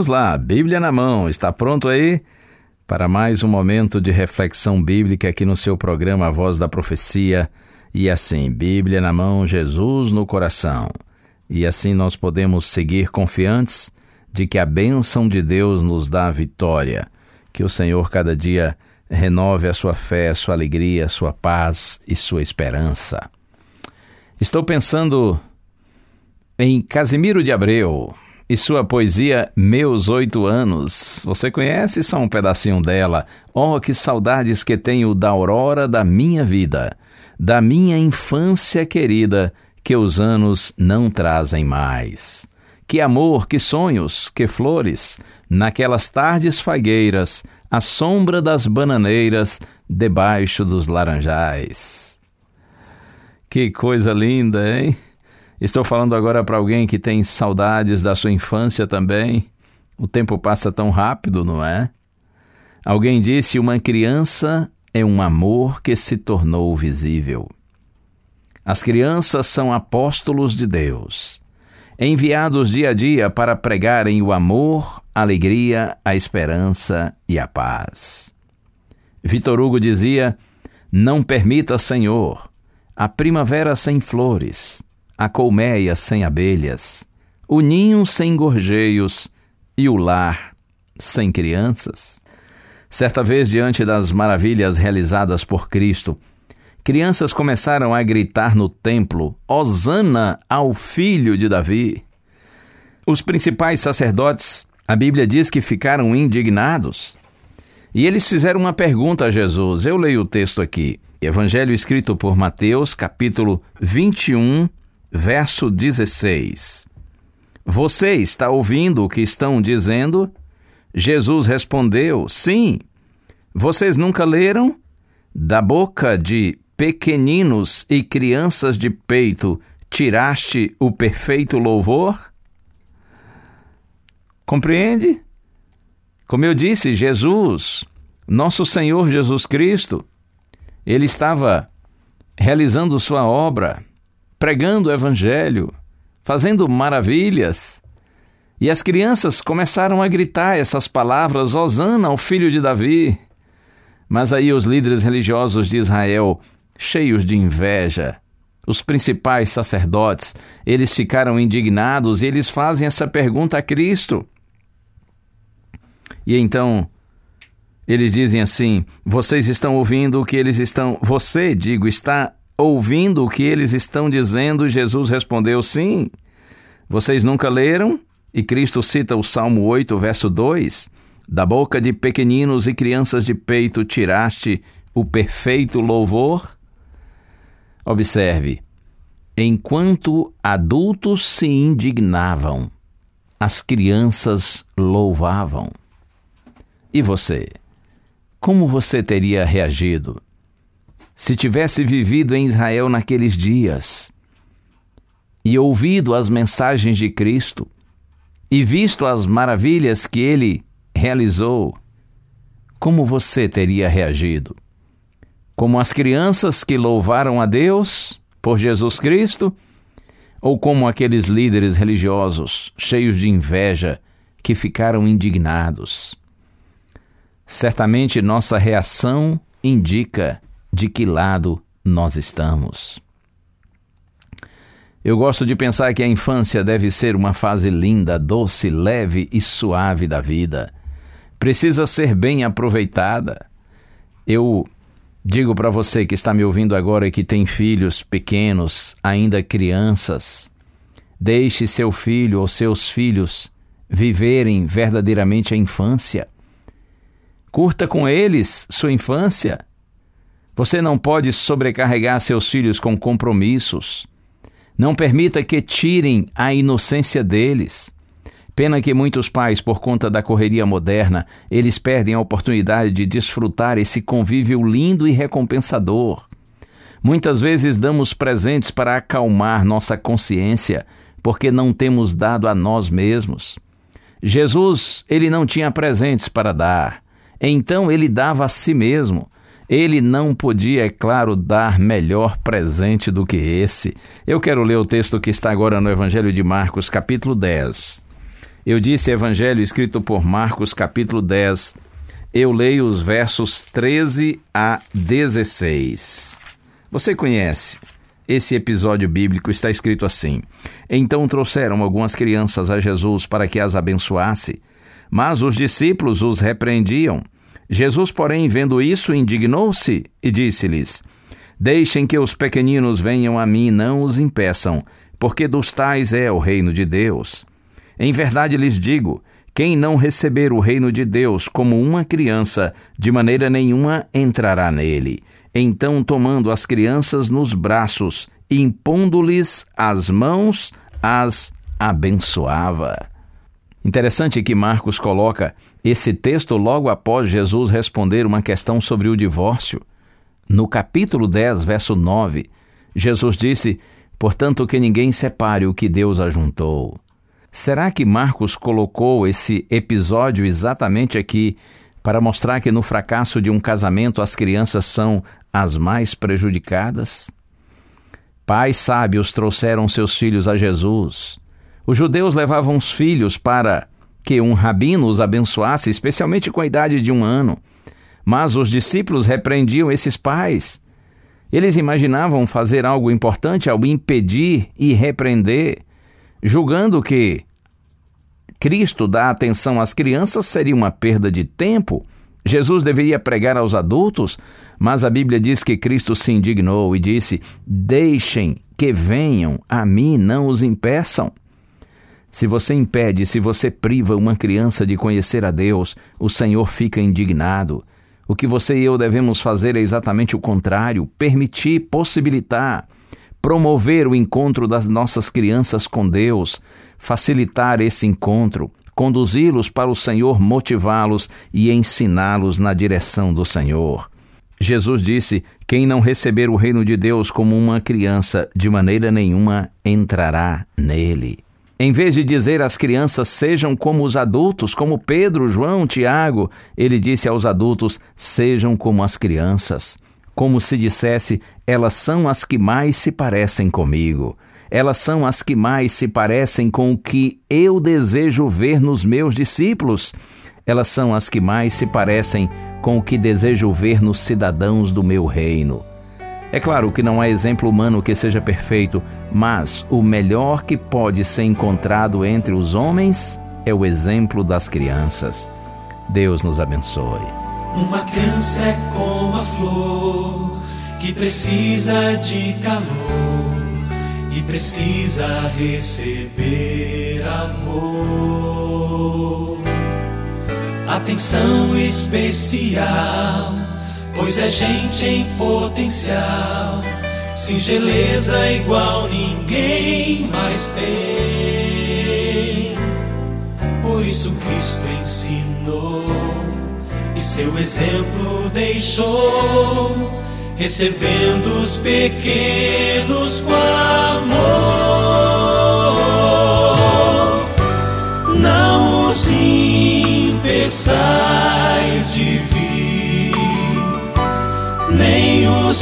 Vamos lá, Bíblia na mão, está pronto aí? Para mais um momento de reflexão bíblica aqui no seu programa A Voz da Profecia. E assim, Bíblia na mão, Jesus no coração. E assim nós podemos seguir confiantes de que a bênção de Deus nos dá a vitória. Que o Senhor cada dia renove a sua fé, a sua alegria, a sua paz e sua esperança. Estou pensando em Casimiro de Abreu e sua poesia Meus Oito Anos. Você conhece só um pedacinho dela? Oh, que saudades que tenho da aurora da minha vida, da minha infância querida, que os anos não trazem mais. Que amor, que sonhos, que flores, naquelas tardes fagueiras, à sombra das bananeiras, debaixo dos laranjais. Que coisa linda, hein? Estou falando agora para alguém que tem saudades da sua infância também. O tempo passa tão rápido, não é? Alguém disse: uma criança é um amor que se tornou visível. As crianças são apóstolos de Deus, enviados dia a dia para pregarem o amor, a alegria, a esperança e a paz. Vitor Hugo dizia: Não permita, Senhor, a primavera sem flores, a colmeia sem abelhas, o ninho sem gorjeios e o lar sem crianças. Certa vez, diante das maravilhas realizadas por Cristo, crianças começaram a gritar no templo: Hosana ao filho de Davi. Os principais sacerdotes, a Bíblia diz que ficaram indignados. E eles fizeram uma pergunta a Jesus. Eu leio o texto aqui. Evangelho escrito por Mateus, capítulo 21, verso 16. Você está ouvindo o que estão dizendo? Jesus respondeu: Sim. Vocês nunca leram? Da boca de pequeninos e crianças de peito tiraste o perfeito louvor? Compreende? Como eu disse, Jesus, nosso Senhor Jesus Cristo, ele estava realizando sua obra, pregando o Evangelho, fazendo maravilhas. E as crianças começaram a gritar essas palavras: Hosana ao filho de Davi. Mas aí os líderes religiosos de Israel, cheios de inveja, os principais sacerdotes, eles ficaram indignados e eles fazem essa pergunta a Cristo. E então eles dizem assim: Vocês estão ouvindo o que eles estão. Você, digo, está ouvindo o que eles estão dizendo? Jesus respondeu: Sim. Vocês nunca leram? E Cristo cita o Salmo 8, verso 2: Da boca de pequeninos e crianças de peito tiraste o perfeito louvor? Observe: enquanto adultos se indignavam, as crianças louvavam. E você? Como você teria reagido se tivesse vivido em Israel naqueles dias e ouvido as mensagens de Cristo e visto as maravilhas que ele realizou? Como você teria reagido? Como as crianças que louvaram a Deus por Jesus Cristo? Ou como aqueles líderes religiosos cheios de inveja que ficaram indignados? Certamente nossa reação indica de que lado nós estamos. Eu gosto de pensar que a infância deve ser uma fase linda, doce, leve e suave da vida. Precisa ser bem aproveitada. Eu digo para você que está me ouvindo agora e que tem filhos pequenos, ainda crianças, deixe seu filho ou seus filhos viverem verdadeiramente a infância. Curta com eles sua infância. Você não pode sobrecarregar seus filhos com compromissos. Não permita que tirem a inocência deles. Pena que muitos pais, por conta da correria moderna, eles perdem a oportunidade de desfrutar esse convívio lindo e recompensador. Muitas vezes damos presentes para acalmar nossa consciência, porque não temos dado a nós mesmos. Jesus, ele não tinha presentes para dar, então ele dava a si mesmo. Ele não podia, é claro, dar melhor presente do que esse. Eu quero ler o texto que está agora no Evangelho de Marcos, capítulo 10. Eu disse Evangelho escrito por Marcos, capítulo 10. Eu leio os versos 13 a 16. Você conhece? Esse episódio bíblico está escrito assim: Então trouxeram algumas crianças a Jesus para que as abençoasse, mas os discípulos os repreendiam. Jesus, porém, vendo isso, indignou-se e disse-lhes: Deixem que os pequeninos venham a mim, não os impeçam, porque dos tais é o reino de Deus. Em verdade lhes digo: quem não receber o reino de Deus como uma criança, de maneira nenhuma entrará nele. Então, tomando as crianças nos braços, impondo-lhes as mãos, as abençoava. Interessante que Marcos coloca esse texto logo após Jesus responder uma questão sobre o divórcio. No capítulo 10, verso 9, Jesus disse: Portanto, que ninguém separe o que Deus ajuntou. Será que Marcos colocou esse episódio exatamente aqui para mostrar que no fracasso de um casamento as crianças são as mais prejudicadas? Pais sábios trouxeram seus filhos a Jesus. Os judeus levavam os filhos para que um rabino os abençoasse, especialmente com a idade de um ano. Mas os discípulos repreendiam esses pais. Eles imaginavam fazer algo importante ao impedir e repreender, julgando que Cristo dar atenção às crianças seria uma perda de tempo. Jesus deveria pregar aos adultos, mas a Bíblia diz que Cristo se indignou e disse: Deixem que venham a mim, não os impeçam. Se você impede, se você priva uma criança de conhecer a Deus, o Senhor fica indignado. O que você e eu devemos fazer é exatamente o contrário: permitir, possibilitar, promover o encontro das nossas crianças com Deus, facilitar esse encontro, conduzi-los para o Senhor, motivá-los e ensiná-los na direção do Senhor. Jesus disse: Quem não receber o reino de Deus como uma criança, de maneira nenhuma entrará nele. Em vez de dizer às crianças sejam como os adultos, como Pedro, João, Tiago, ele disse aos adultos sejam como as crianças. Como se dissesse, elas são as que mais se parecem comigo. Elas são as que mais se parecem com o que eu desejo ver nos meus discípulos. Elas são as que mais se parecem com o que desejo ver nos cidadãos do meu reino. É claro que não há exemplo humano que seja perfeito, mas o melhor que pode ser encontrado entre os homens é o exemplo das crianças. Deus nos abençoe. Uma criança é como a flor que precisa de calor e precisa receber amor. Atenção especial pois é gente em potencial, singeleza igual ninguém mais tem. Por isso Cristo ensinou e seu exemplo deixou, recebendo os pequenos com amor. Não os impeçais de nem o os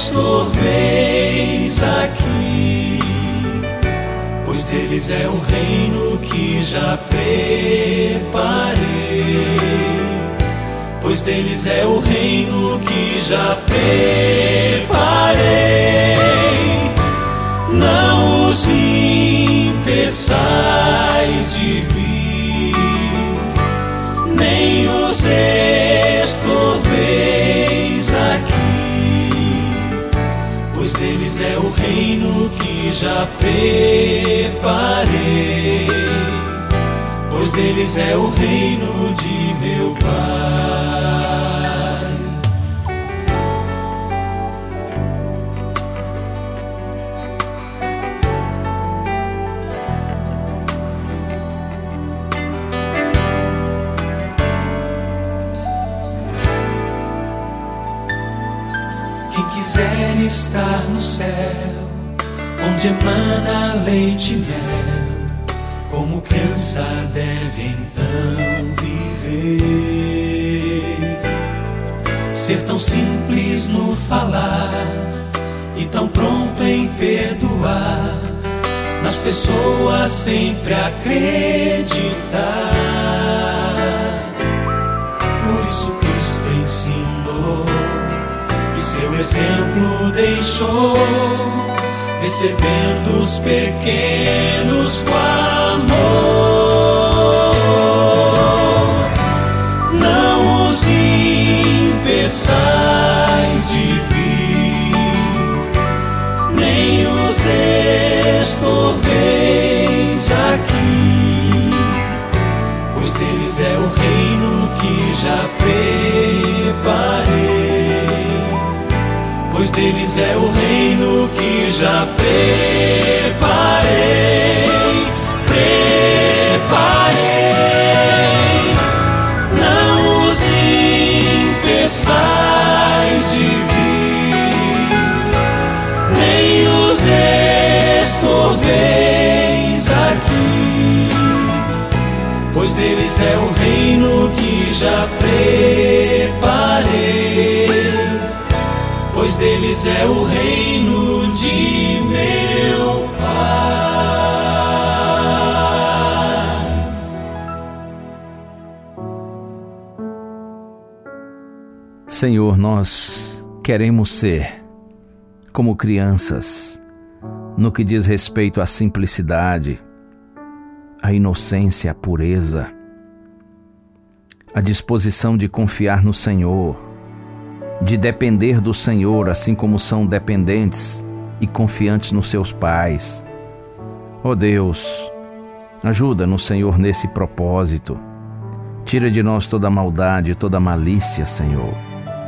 estorveis aqui, pois deles é o reino que já preparei. Pois deles é o reino que já preparei. Não os impeçais de vir, nem os é o reino que já preparei, pois deles é o reino de meu Pai. Céu, onde emana leite e mel, como criança deve então viver. Ser tão simples no falar e tão pronto em perdoar, nas pessoas sempre acreditar. Seu exemplo deixou, recebendo os pequenos com amor. Não os impeçais de vir, nem os estorveis aqui, pois deles é o reino que já preparei pois deles é o reino que já preparei. Preparei, não os impeçais de vir, nem os estorveis aqui, pois deles é o reino que já preparei deles é o reino de meu Pai. Senhor, nós queremos ser como crianças no que diz respeito à simplicidade, à inocência, à pureza, à disposição de confiar no Senhor, de depender do Senhor, assim como são dependentes e confiantes nos seus pais. Ó oh Deus, ajuda no Senhor nesse propósito. Tira de nós toda maldade, toda malícia, Senhor,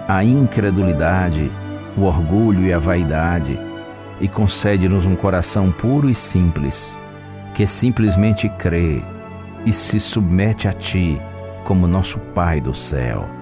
a incredulidade, o orgulho e a vaidade, e concede-nos um coração puro e simples, que simplesmente crê e se submete a Ti como nosso Pai do céu.